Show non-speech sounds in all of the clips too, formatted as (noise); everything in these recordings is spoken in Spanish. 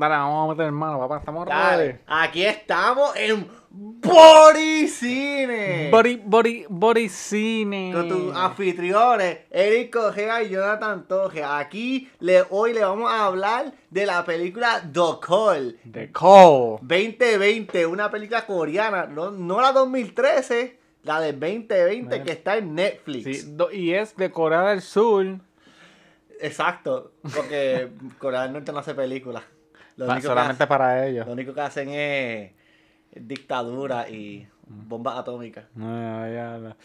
Dale, vamos a meter en mano, papá. Estamos Dale, ready. aquí estamos en Boricine. Body, body, body cine. Con tus anfitriones, Eric Correa y Jonathan Torres. Aquí le, hoy le vamos a hablar de la película The Call The Call. 2020, una película coreana, no, no la 2013, la de 2020 Bueno. que está en Netflix. Sí, y es de Corea del Sur. Exacto, porque Corea del Norte no hace películas. Pa- solamente para ellos. lo único que hacen es dictadura y bombas atómicas. No, ya, ya,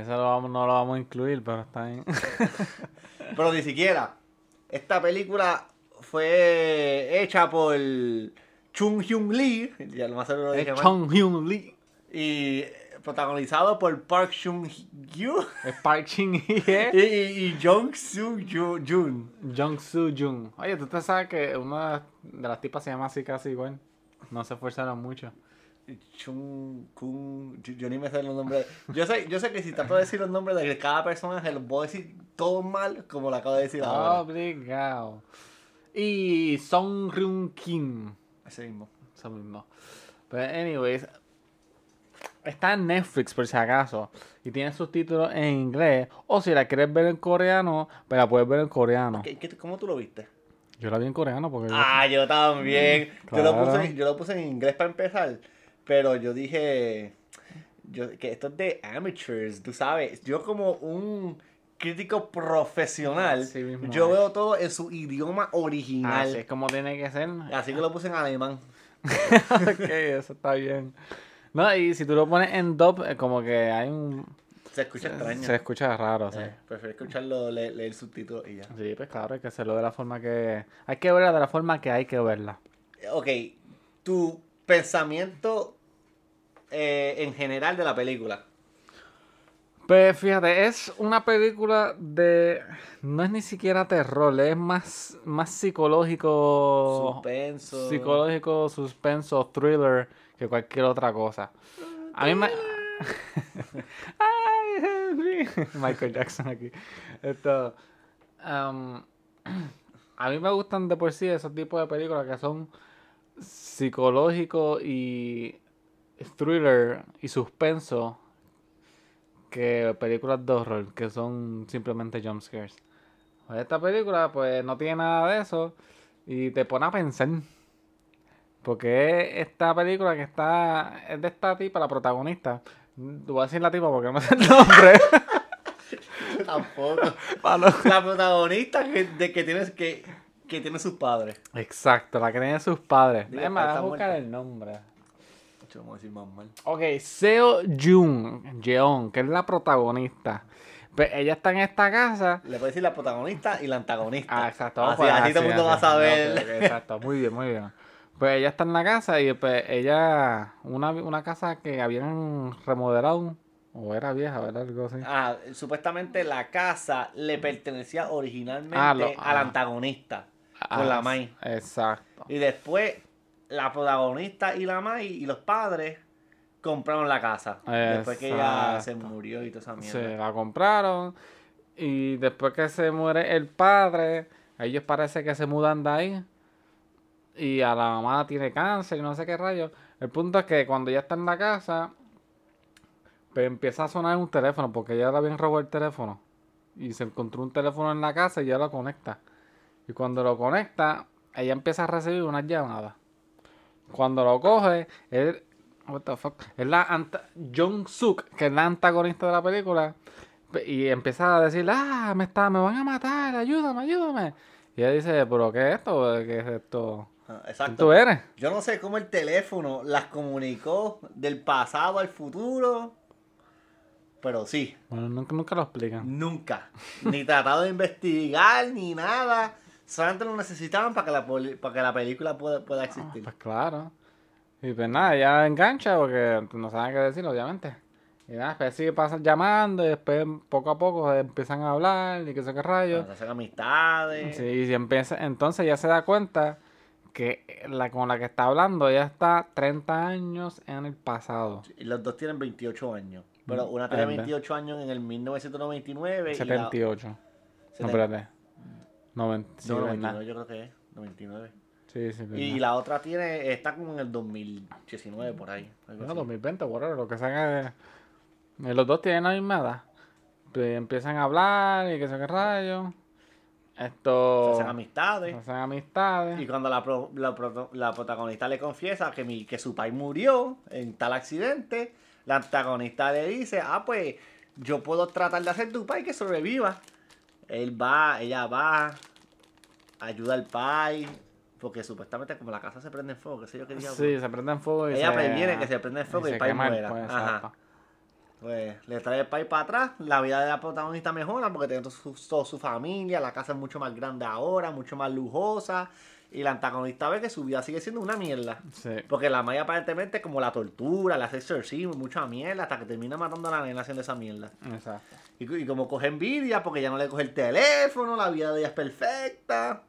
eso lo vamos- no lo vamos a incluir, pero está bien. (laughs) Pero ni siquiera. Esta película fue hecha por Chung Hyun Lee, ya lo más seguro lo dije Chung Hyun Lee. y protagonizado por Park Chung Hyo Es Park Shin y, Hye. y, y Jung Soo Ju- Jun. Jung Soo Jung. Oye, tú te sabes que una de las tipas se llama así casi igual. No se esforzaron mucho. Chung Kun, yo, yo ni me sé los nombres. Yo sé, yo sé que si trato de decir los nombres de cada personaje, los voy a decir todos mal, como lo acabo de decir ahora. Obligado. Y Song Ryun Kim. Ese mismo. Eso mismo. Pero, anyways, está en Netflix por si acaso. Y tiene subtítulos en inglés. O si la quieres ver en coreano, pues la puedes ver en coreano. ¿Qué- qué- ¿Cómo tú lo viste? Yo la vi en coreano porque. Ah, yo también. Yo, lo puse, yo lo puse en inglés para empezar, pero yo dije yo, que esto es de amateurs, tú sabes. Yo como un crítico profesional, Así mismo yo es. veo todo en su idioma Así original. es como tiene que ser. Así que lo puse en alemán. (laughs) ok, eso está bien. No, y si tú lo pones en dub, eh, como que hay un. Se escucha extraño. Se escucha raro, sí. Eh, prefiero escucharlo, le- leer, subtítulos y ya. Sí, pues claro, hay que hacerlo de la forma que. Hay que verla de la forma que hay que verla. Ok, tu pensamiento eh, en general de la película. Pues fíjate, es una película de. No es ni siquiera terror, es más, más psicológico. Suspenso. Psicológico, suspenso, thriller que cualquier otra cosa. A mí me. (laughs) Michael Jackson aquí. Esto. um, (clears throat) a mí me gustan de por sí esos tipos de películas que son psicológicos y thriller y suspenso que películas de horror que son simplemente jump scares. Pues esta película pues no tiene nada de eso y te pone a pensar. Porque es esta película que está es de esta tipa, la protagonista. Te voy a decir la tipa porque no me sé el nombre. (laughs) Tampoco. La protagonista que, de que tienes que, que tiene sus padres. Exacto, la que tiene sus padres. Digo, Es más, a buscar el nombre. Vamos a decir más mal. Ok, Seo Jung, Jeon, que es la protagonista. Pues ella está en esta casa. Le puedes decir la protagonista y la antagonista. Ah, exacto. Así, pues, así todo el mundo va a así. Saber. exacto, muy bien, muy bien. Pues ella está en la casa y pues ella, una, una casa que habían remodelado, o era vieja, ¿verdad? Algo así. Ah, supuestamente la casa le pertenecía originalmente Ah, lo- al ah. antagonista. Ah, con la Mai. Exacto. Y después la protagonista y la Mai y los padres compraron la casa. Después que ella se murió y toda esa mierda. Se la compraron y después que se muere el padre, ellos parece que se mudan de ahí y a la mamá tiene cáncer y no sé qué rayos. El punto es que cuando ella está en la casa, pues empieza a sonar un teléfono porque ella le habían robado el teléfono y se encontró un teléfono en la casa y ella lo conecta. Y cuando lo conecta, ella empieza a recibir unas llamadas. Cuando lo coge, él, what the fuck, es la anta- Jung Suk, que es la antagonista de la película, pe- y empieza a decir, ah, me está, me van a matar, ayúdame, ayúdame. Y ella dice, pero ¿qué es esto? ¿Qué es esto? Ah, ¿Quién exacto. tú eres? Yo no sé cómo el teléfono las comunicó del pasado al futuro. Pero sí, Bueno, nunca, nunca lo explican. nunca. Ni tratado de investigar, ni nada. Solamente lo necesitaban para que la, para que la película pueda, pueda existir. Pues claro. Y pues nada, ella engancha porque no saben qué decir, obviamente. Y nada, después sigue pasan llamando y después poco a poco empiezan a hablar y qué sé qué rayos. Para hacer amistades. Sí, y si empieza, entonces ya se da cuenta que la con la que está hablando ella está 30 años en el pasado. Y los dos tienen 28 años. Pero una tiene Anda. 28 años en el 1999 y la... 78. No, espérate. 90, sí, No, ¿verdad? 99 yo creo que es. 99. Sí, sí, Y verdad. la otra tiene, está como en el 2019 por ahí. Bueno, así. 2020, whatever, lo que sea que... eh, Los dos tienen la misma edad. Pues empiezan a hablar y que sé qué rayos. Esto... Se hacen amistades. se hacen amistades. Y cuando la, pro- la, protagonista le confiesa que, mi, que su pai murió en tal accidente, la antagonista le dice, ah, pues yo puedo tratar de hacer tu pai que sobreviva. Él va, ella va, ayuda al pai, porque supuestamente como la casa se prende en fuego, qué sé yo qué diablo. Sí, se prende en fuego y Ella se... previene que se prende en fuego y, el el- muera. pues, Ajá. Pues le trae el pai para atrás, la vida de la protagonista mejora porque tiene toda su, toda su familia, la casa es mucho más grande ahora, mucho más lujosa. Y la antagonista ve que su vida sigue siendo una mierda. Sí. Porque la Maya aparentemente como la tortura, la hace exorcismo, mucha mierda, hasta que termina matando a la nena haciendo esa mierda. Exacto. Y, y como coge envidia porque ya no le coge el teléfono, la vida de ella es perfecta.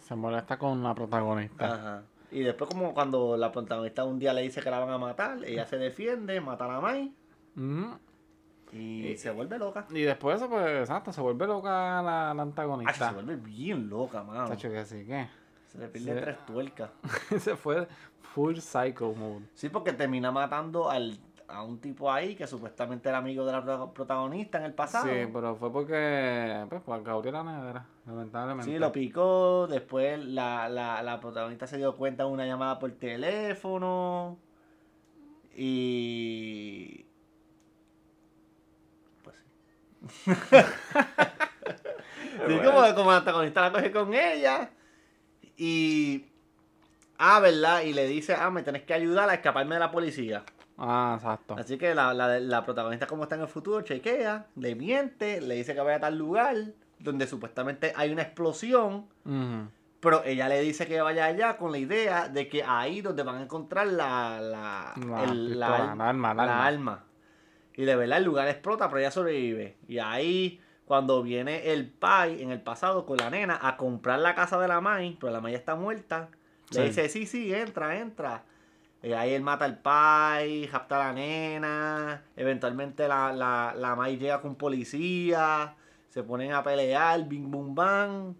Se molesta con la protagonista. Ajá. Y después como cuando la protagonista un día le dice que la van a matar, ella se defiende, mata a la May Y, Y- se vuelve loca. Y después eso, pues, exacto, se vuelve loca la, la antagonista. se vuelve bien loca, mano. Tacho, que sí, que Se le pierde Sí. tres tuercas. (laughs) se fue full psycho mode. Sí, porque termina matando al, a un tipo ahí que supuestamente era amigo de la pro- protagonista en el pasado. Sí, pero fue porque, pues, por Gabriela Negra, lamentablemente. Sí, lo picó. Después la, la, la protagonista se dio cuenta de una llamada por teléfono. Y. (laughs) Sí. como, como la antagonista la coge con ella. Y. Ah, ¿verdad? Y le dice, ah, me tenés que ayudar a escaparme de la policía. Ah, exacto. Así que la, la, la protagonista, como está en el futuro, chequea, le miente, le dice que vaya a tal lugar donde supuestamente hay una explosión, pero ella le dice que vaya allá con la idea de que ahí donde van a encontrar la, la, el- la pistola, al- la arma, la la arma. arma. Y de verdad el lugar explota, pero ella sobrevive. Y ahí, cuando viene el pai en el pasado con la nena a comprar la casa de la Mai, pero la Mai está muerta, Sí. le dice, sí, sí, entra, entra. Y ahí él mata al pai, rapta a la nena, eventualmente la, la, la Mai llega con policía, se ponen a pelear, bing, boom, bang.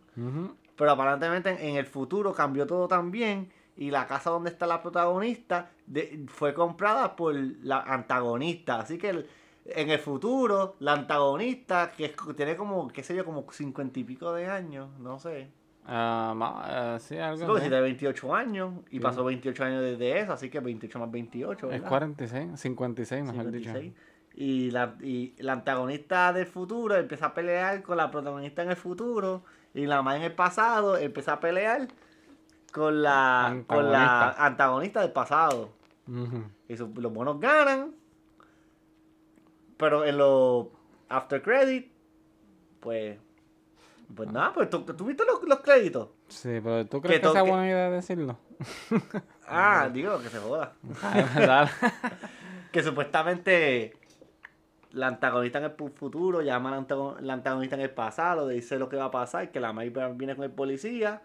Pero aparentemente en, en el futuro cambió todo también. Y la casa donde está la protagonista de- fue comprada por la antagonista. Así que el- en el futuro, la antagonista, que es- tiene como, qué sé yo, como cincuenta y pico de años, no sé. Ah, ma- eh, sí, Sí, algo si tiene 28 años y Sí. pasó 28 años desde eso, así que 28 más 28. Es ¿verdad? 46, 56, mejor 56. dicho. Y la, y la antagonista del futuro empieza a pelear con la protagonista en el futuro. Y la más en el pasado empieza a pelear con la, con la Antagonista. antagonista del pasado. Ujú. Y su- los buenos ganan. Pero en los after credit, pues. Pues nada, pues tú, tú viste los, los créditos. Sí, pero ¿tú crees Que que, sea buena idea decirlo? (laughs) Ah, (laughs) digo que se joda. Dale. (laughs) Que supuestamente la antagonista en el futuro llama a la, antago- la antagonista en el pasado, dice lo que va a pasar, que la May viene con el policía,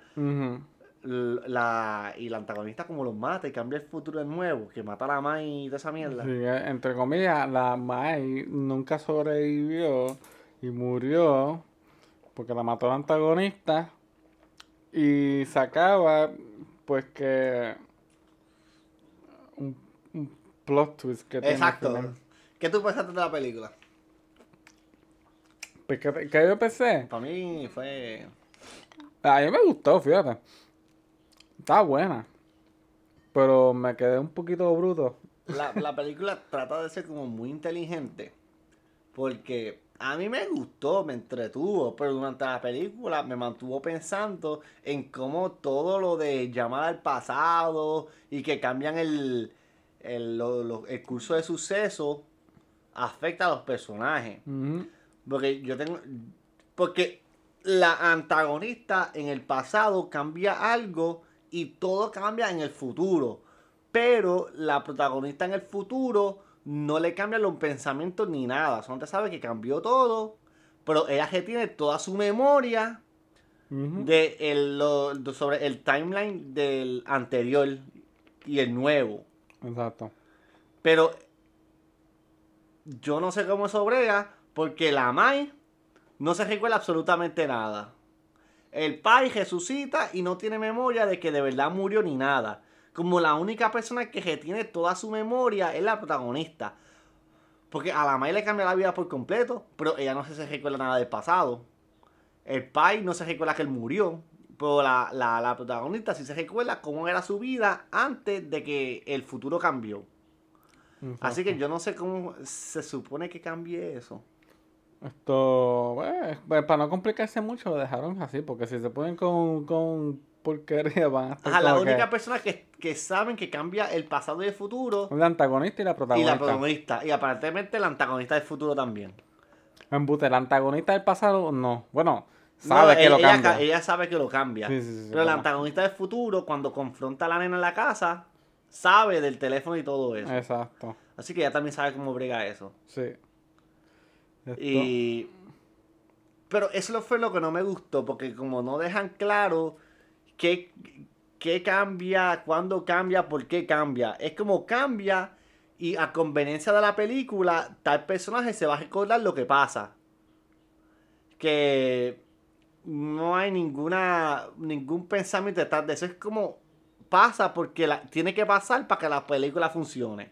la, y la antagonista como los mata y cambia el futuro de nuevo, que mata a la May y toda esa mierda. Sí, eh, entre comillas, la Mai nunca sobrevivió y murió porque la mató el antagonista y sacaba pues que un, un plot twist que Exacto. ¿Qué tú pensaste de la película? Pues que, que yo pensé, Para mí fue... a mí me gustó, fíjate. Está buena. Pero me quedé un poquito bruto. La, la película trata de ser como muy inteligente. Porque a mí me gustó, me entretuvo, pero durante la película me mantuvo pensando en cómo todo lo de llamar al pasado y que cambian el, el, lo- lo- el curso de suceso afecta a los personajes. Porque yo tengo. Porque la antagonista en el pasado cambia algo y todo cambia en el futuro. Pero la protagonista en el futuro no le cambian los pensamientos ni nada. Solamente sabe que cambió todo. Pero ella que tiene toda su memoria de el, lo- de- sobre el timeline del anterior y el nuevo. Exacto. Pero yo no sé cómo eso brega porque la Mai no se recuerda absolutamente nada. El pai resucita y no tiene memoria de que de verdad murió ni nada. Como la única persona que tiene toda su memoria es la protagonista. Porque a la Mai le cambia la vida por completo, pero ella no se recuerda nada del pasado. El pai no se recuerda que él murió, pero la, la, la protagonista sí se recuerda cómo era su vida antes de que el futuro cambió. Así que yo no sé cómo se supone que cambie eso. Esto, pues, pues, para no complicarse mucho, lo dejaron así, porque si se ponen con, con porquería van a estar Ajá, la única que- persona que, que saben que cambia el pasado y el futuro El antagonista y la y protagonista. la protagonista. Y aparentemente el antagonista del futuro también. Embute, el antagonista del pasado, no. Bueno, No, sabe que ella, lo cambia. ca- ella sabe que lo cambia. Sí, sí, sí, pero el antagonista del futuro, cuando confronta a la nena en la casa, sabe del teléfono y todo eso. Exacto, Así que ella también sabe cómo brega eso. sí. Y. Pero eso fue lo que no me gustó, porque como no dejan claro qué, qué cambia, cuándo cambia, por qué cambia. Es como cambia y a conveniencia de la película, tal personaje se va a recordar lo que pasa. Que no hay ninguna ningún pensamiento detrás de eso. Es como pasa porque la, tiene que pasar para que la película funcione.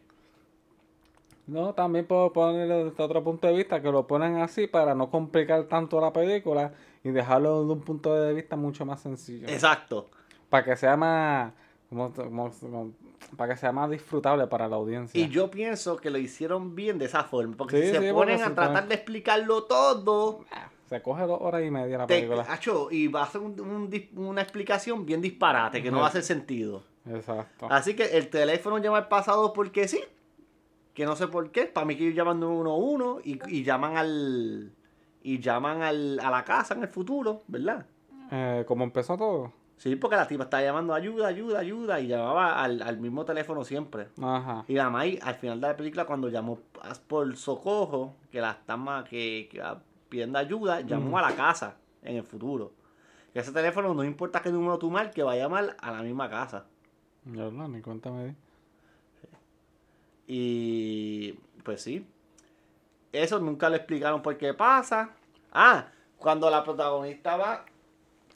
No, también puedo ponerlo desde otro punto de vista, que lo ponen así para no complicar tanto la película y dejarlo de un punto de vista mucho más sencillo. Exacto. Para que sea más, como- como- como- para que sea más disfrutable para la audiencia. Y yo pienso que lo hicieron bien de esa forma. Porque Sí, si se ponen a tratar ponen- de explicarlo todo, Ah, Se coge dos horas y media la te, película. acho, y va a ser un- un una explicación bien disparate, que no va a hacer sentido. Exacto. Así que el teléfono llama al pasado porque sí. Que no sé por qué. Para mí que ellos llaman 911 y, y llaman al. Y llaman al, a la casa en el futuro, ¿verdad? Eh, como empezó todo. Sí, porque la tipa estaba llamando ayuda, ayuda, ayuda y llamaba al, al mismo teléfono siempre. Ajá. Y la Mai, al final de la película, cuando llamó por socorro, que la están que, que pidiendo ayuda, llamó a la casa en el futuro. Que ese teléfono, no importa qué número tú marques, va a llamar a la misma casa. Yo no, ni cuenta me di. Y pues sí. Eso nunca le explicaron por qué pasa. Ah, cuando la protagonista va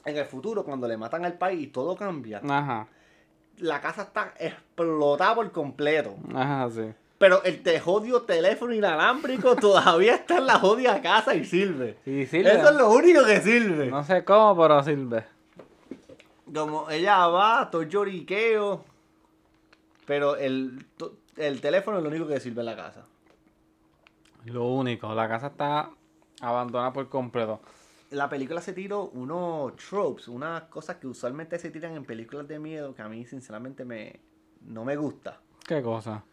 en el futuro, cuando le matan al país y todo cambia, Ajá. la casa está explotada por completo. Ajá, sí. Pero el te jodido teléfono inalámbrico (laughs) todavía está en la jodida casa y sirve. Y sirve. Eso es lo único que sirve. No sé cómo, pero sirve. Como ella va, todo lloriqueo. Pero el, to- el teléfono es lo único que sirve en la casa. Lo único, la casa está abandonada por completo. La película se tiró unos tropes, unas cosas que usualmente se tiran en películas de miedo que a mí sinceramente me, no me gusta. ¿Qué cosa?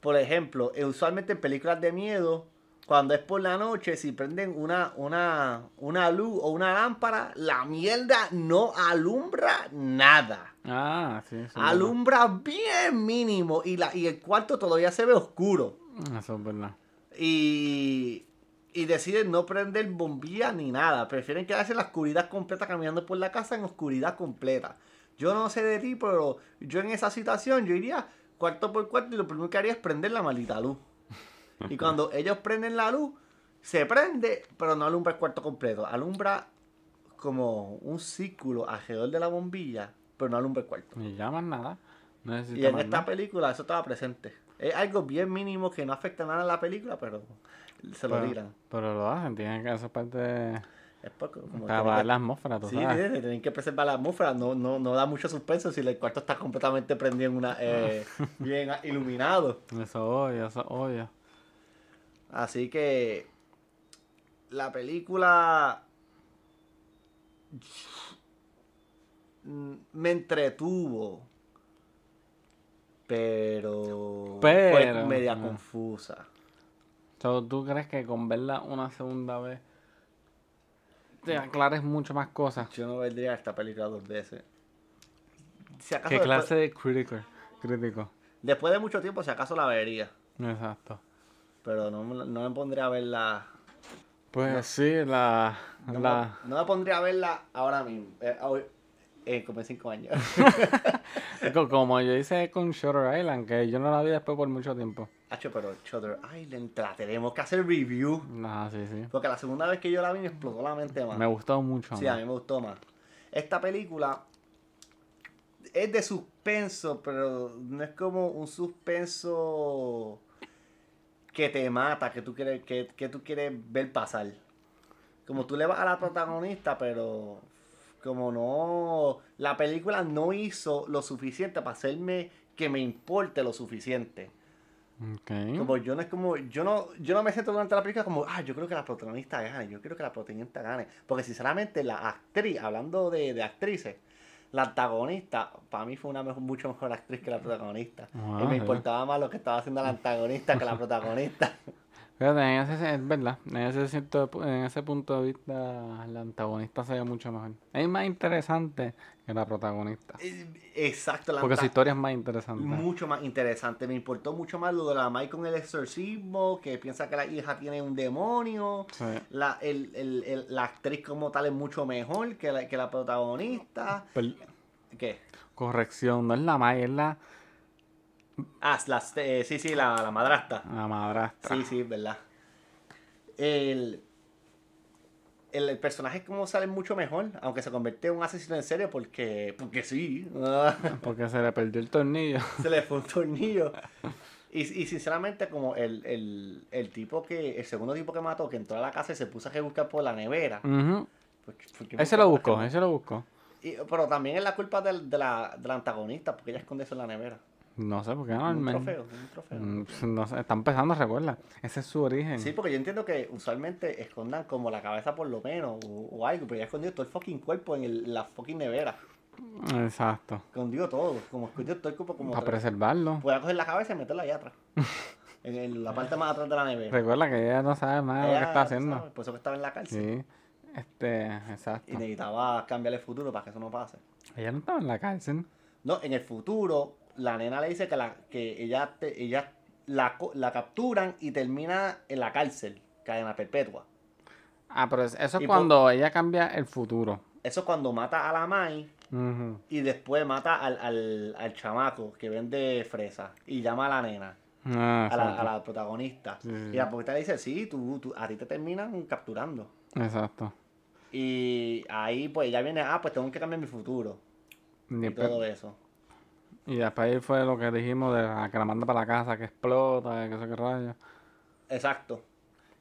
Por ejemplo, eh, usualmente en películas de miedo, cuando es por la noche, si prenden una, una, una luz o una lámpara, la mierda no alumbra nada. Ah, sí, sí. Alumbra bien mínimo y, la, y el cuarto todavía se ve oscuro. Eso es verdad. Y, y deciden no prender bombillas ni nada. Prefieren quedarse en la oscuridad completa caminando por la casa en oscuridad completa. Yo no sé de ti, pero yo en esa situación yo iría cuarto por cuarto y lo primero que haría es prender la maldita luz. (laughs) Y cuando ellos prenden la luz, se prende, pero no alumbra el cuarto completo. Alumbra como un círculo alrededor de la bombilla, pero no alumbra el cuarto. Ni llaman nada. No Y en esta nada. película eso estaba presente. Es algo bien mínimo que no afecta nada a la película, pero se lo tiran. pero lo hacen, tienen que hacer parte de... Es porque, como que- la atmósfera, tú Sí, sabes. tienen, tienen que preservar la atmósfera. No, no, no da mucho suspenso si el cuarto está completamente prendido en una, eh, (laughs) bien iluminado. Eso obvio, eso obvio. Así que la película me entretuvo. Pero, fue Pero, media ajá. confusa. So, ¿Tú crees que con verla una segunda vez te aclares mucho más cosas? Yo no vendría esta película dos veces. Si acaso ¿Qué después, clase de crítico? Crítico. después de mucho tiempo, si acaso la vería. Exacto. Pero no, me- no me pondría a verla. Pues sí, la... No, la... me, no me pondría a verla ahora mismo. eh, hoy, eh, como en cinco años. (laughs) Co- Como yo hice con Shutter Island, que yo no la vi después por mucho tiempo. Hacho, pero Shutter Island, te la tenemos que hacer review. Ah, sí, sí. Porque la segunda vez que yo la vi me explotó la mente más. Me gustó mucho. Sí, a mí me gustó más. esta película es de suspenso, pero no es como un suspenso que te mata, que tú quieres, que, que tú quieres ver pasar. Como tú le vas a la protagonista, pero como no, la película no hizo lo suficiente para hacerme que me importe lo suficiente. Como yo no es como, yo no, yo no me siento durante la película como, ah, yo creo que la protagonista gane, yo quiero que la protagonista gane. Porque sinceramente la actriz, hablando de, de actrices, la antagonista, para mí fue una mejor- mucho mejor actriz que la protagonista. Ah, y me importaba más lo que estaba haciendo la antagonista que la (laughs) protagonista. Fíjate, en ese, es verdad, en ese, cierto- en ese punto de vista, la antagonista se ve mucho mejor. Es más interesante que la protagonista. Eh, Exacto, la Porque su historia es más interesante. mucho más interesante. Me importó mucho más lo de la Mai con el exorcismo, que piensa que la hija tiene un demonio. Sí. La, el, el- el- la actriz como tal es mucho mejor que la, que la protagonista. ¿Qué? corrección, no es la May, es la, Ah, eh, sí, sí, la, la madrastra. la madrastra. Sí, sí, verdad. El, el, el personaje como sale mucho mejor, aunque se convierte en un asesino en serio porque, porque sí. (laughs) Porque se le perdió el tornillo. (laughs) se le fue un tornillo. Y, y sinceramente, como el, el, el tipo que, el segundo tipo que mató, que entró a la casa y se puso a buscar por la nevera. Porque- porque Ese lo buscó, ese lo buscó. Y- pero también es la culpa del, de, la, de la antagonista, porque ella esconde eso en la nevera. No sé por qué no. un trofeo, un trofeo. Mm, pues, No sé, está empezando, recuerda. Ese es su origen. Sí, porque yo entiendo que usualmente escondan como la cabeza por lo menos o, o algo, pero ya escondido todo el fucking cuerpo en el- la fucking nevera. Exacto. Escondido todo, como escondido todo el cuerpo como... Para preservarlo. Voy a coger la cabeza y meterla allá atrás. (laughs) en el- la parte más atrás de la nevera. Recuerda que ella no sabe nada de lo que Ella, está haciendo. sabes, Por eso que estaba en la cárcel. Sí. Este, exacto. Y necesitaba cambiar el futuro para que eso no pase. Ella no estaba en la cárcel. No, en el futuro, la nena le dice que, la, que ella, te- ella la, la capturan y termina en la cárcel, cadena perpetua. Ah, pero es- eso es Y por- cuando ella cambia el futuro. Eso es cuando mata a la Mai y después mata al, al, al chamaco que vende fresa y llama a la nena, Ah, a la, a la protagonista. Sí, sí, Y la protagonista le dice, sí, tú, tú- a ti te terminan capturando. Exacto. Y ahí pues ella viene, ah, pues tengo que cambiar mi futuro. Y todo eso. Y después ahí fue lo que dijimos de la que la manda para la casa, que explota, que eso que rayos. Exacto.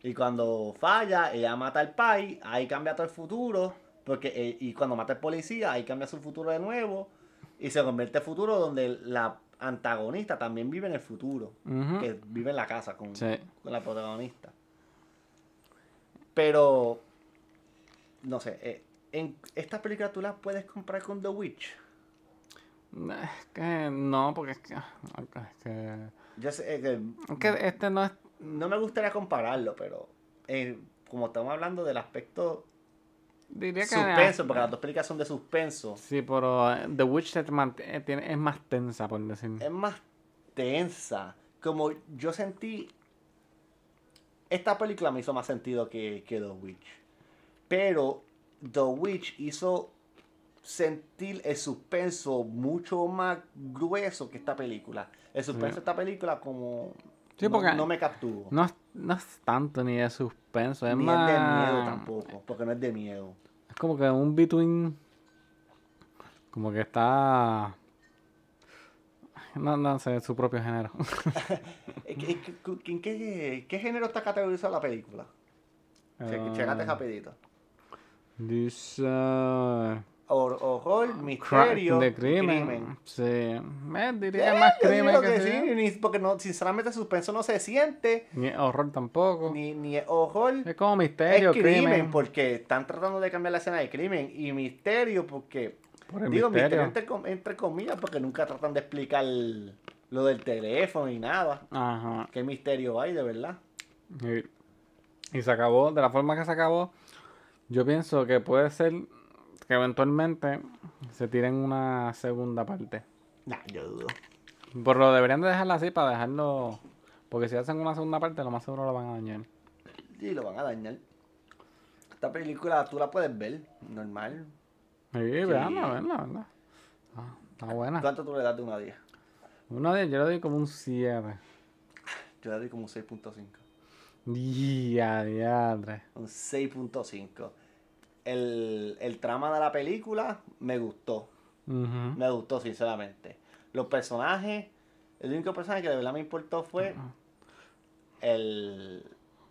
Y cuando falla, ella mata al pai, ahí cambia todo el futuro. Porque, eh, y cuando mata al policía, ahí cambia su futuro de nuevo. Y se convierte en futuro donde la antagonista también vive en el futuro. Que vive en la casa con, Sí. con la protagonista. Pero, no sé, eh, en esta película tú la puedes comprar con The Witch. Es que no, porque es que. Es que, Yo sé que es que este no es. no me gustaría compararlo, pero eh, como estamos hablando del aspecto Diría que. suspenso, porque las dos películas son de suspenso, Sí, pero eh, The Witch eh, es más tensa, por decir. es más tensa. Como yo sentí. Esta película me hizo más sentido que, que The Witch. Pero The Witch hizo sentir el suspenso mucho más grueso que esta película. El suspenso Sí. de esta película como Sí, no, me capturó. No es, no es tanto ni de suspenso, es Ni más. es de miedo tampoco, porque no es de miedo. Es como que un between. Como que está. No, no sé, su propio género. (laughs) Eh, ¿Qué, qué- género está categorizada la película? Checate Ah, rapidito. Dice. Horror, misterio, de y crimen. Sí. Diría Eh, es más crimen que, que sí. ni- porque no, sinceramente suspenso no se siente, Ni horror tampoco. ni, ni horror, Es como misterio, es crimen, crimen. porque están tratando de cambiar la escena de crimen, y misterio porque, Por el digo misterio misterio. entre, entre comillas, porque nunca tratan de explicar lo del teléfono ni nada. Ajá. ¿Qué misterio hay de verdad? Y, y se acabó, de la forma que se acabó, yo pienso que puede ser que eventualmente se tiren una segunda parte. Nah, yo dudo. Pero lo deberían de dejarla así para dejarlo. Porque si hacen una segunda parte, lo más seguro lo van a dañar. Y lo van a dañar. Esta película tú la puedes ver, normal. Sí, veanla, veanla, veanla. Ah, está buena. ¿Cuánto tú le das de 1 a 10? Una de yo le doy como un 7. Yo le doy como un 6.5. Día, diadre. Un 6.5. el, el trama de la película me gustó. Me gustó, sinceramente. Los personajes, el único personaje que de verdad me importó fue el,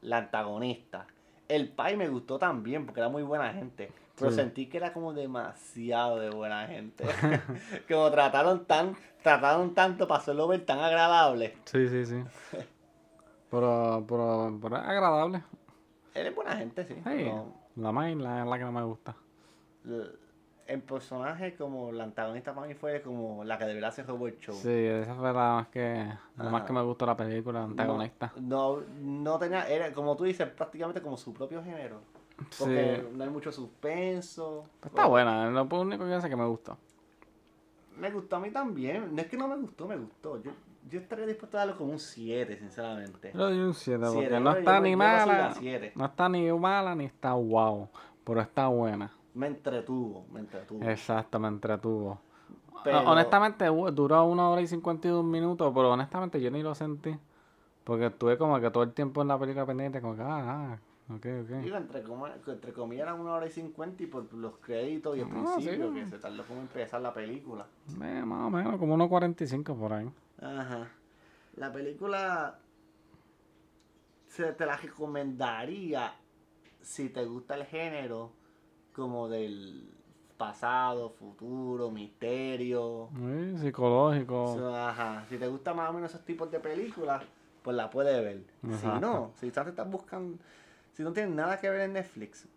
la antagonista. El Pai me gustó también porque era muy buena gente. Pero Sí. sentí que era como demasiado de buena gente. (laughs) (laughs) como trataron tan, trataron tanto para hacerlo ver tan agradable. Sí, sí, sí. (laughs) Pero, pero, pero es agradable. Él es buena gente, sí. Pero La main la, la que no me gusta. el, el personaje como la antagonista para mí fue como la que debería ser Robot Show. Sí, esa fue la más que, la más que me gustó la película, la antagonista. No, no tenía, era como tú dices, prácticamente como su propio género. Porque Sí. no hay mucho suspenso. Está buena, es lo único que hace que me gustó. Me gustó a mí también. No es que no me gustó, me gustó. Yo, yo estaría dispuesto a darlo como un 7, sinceramente. Yo doy un 7 porque no está yo- ni mala, no está ni mala ni está wow, pero está buena. Me entretuvo, me entretuvo. Exacto, me entretuvo. Pero- Honestamente, hu- duró una hora y 52 minutos, pero honestamente yo ni lo sentí. Porque estuve como que todo el tiempo en la película pendiente, como que, ah, ah, ok, ok. Digo, entre, entre comillas eran una hora y cincuenta y por los créditos y el Ah, sí. principio, que se tardó como empezar la película. Eh, más o menos, como unos 45 por ahí. Ajá. La película se te la recomendaría si te gusta el género como del pasado, futuro, misterio. Psicológico. So, ajá. Si te gusta más o menos esos tipos de películas, pues la puedes ver. Si no, si estás, estás buscando, si no tienes nada que ver en Netflix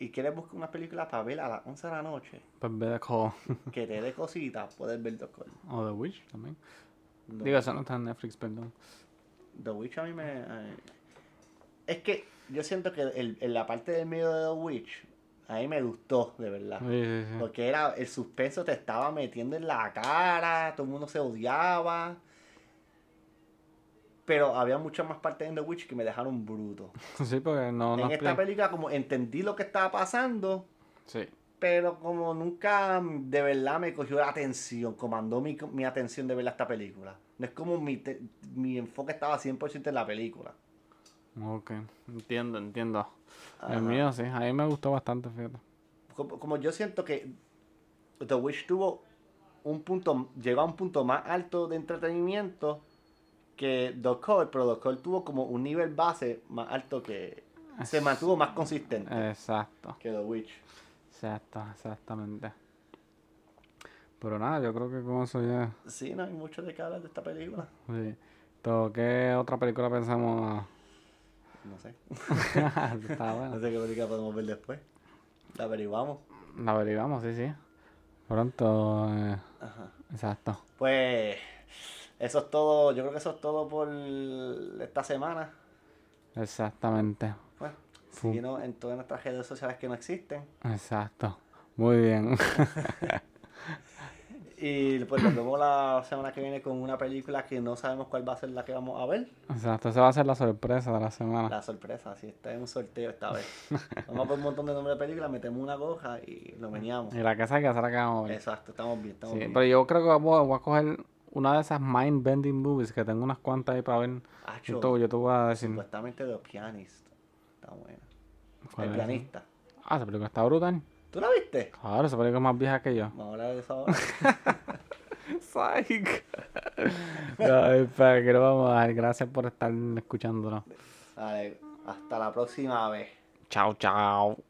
y quieres buscar una película para ver a las 11 de la noche, Pues ve de Call. (laughs) que te dé cositas, puedes ver The Call. o The Witch también. No. Digo, eso no está en Netflix, perdón. The Witch a mí me... eh, Es que yo siento que el, en la parte del medio de The Witch, a mí me gustó, de verdad. Sí, sí, sí. Porque era el suspenso te estaba metiendo en la cara, todo el mundo se odiaba. Pero había muchas más partes en The Witch que me dejaron bruto. (laughs) Sí, porque no, no en esta película como entendí lo que estaba pasando, Sí. pero como nunca de verdad me cogió la atención, comandó mi, mi atención de ver esta película. No es como mi, te- mi enfoque estaba 100% en la película. Ok, entiendo, entiendo. Ajá. El mío sí, a mí me gustó bastante, fíjate. como, como yo siento que The Witch tuvo un punto, llegó a un punto más alto de entretenimiento que The Call, pero The Call tuvo como un nivel base más alto que se mantuvo más consistente Exacto, que The Witch. exacto, exactamente. Pero nada, yo creo que con eso ya. Sí, no hay mucho de qué hablar de esta película. Sí. Todo, ¿Qué otra película pensamos? No sé. (laughs) (laughs) Está No bueno. sé qué película podemos ver después. La averiguamos. La averiguamos, sí, sí. Pronto, eh, Ajá. exacto. Pues eso es todo. Yo creo que eso es todo por esta semana. Exactamente. Bueno, síguenos en todas nuestras redes sociales que no existen. Exacto. Muy bien. (laughs) Y pues nos vemos la semana que viene con una película que no sabemos cuál va a ser la que vamos a ver. Exacto. Esa va a ser la sorpresa de la semana. La sorpresa, si está en un sorteo esta vez. Vamos a ver un montón de nombres de películas, metemos una goja y lo meneamos. Y la que salga será que vamos a ver. Exacto, estamos bien, estamos Sí, bien. pero yo creo que voy a, voy a coger una de esas mind bending movies que tengo unas cuantas ahí para ver. Acho, Yo te, yo te voy a decir. supuestamente The Pianist. Está buena. ¿Cuál El es pianista. Ah, esa película está brutal. ¿Tú la viste? Claro, esa película es más vieja que yo. Vamos a hablar de eso ahora. (laughs) Psych. (laughs) no, espera, que lo vamos a dar. Gracias por estar escuchándonos. Vale, hasta la próxima vez. Chao, chao.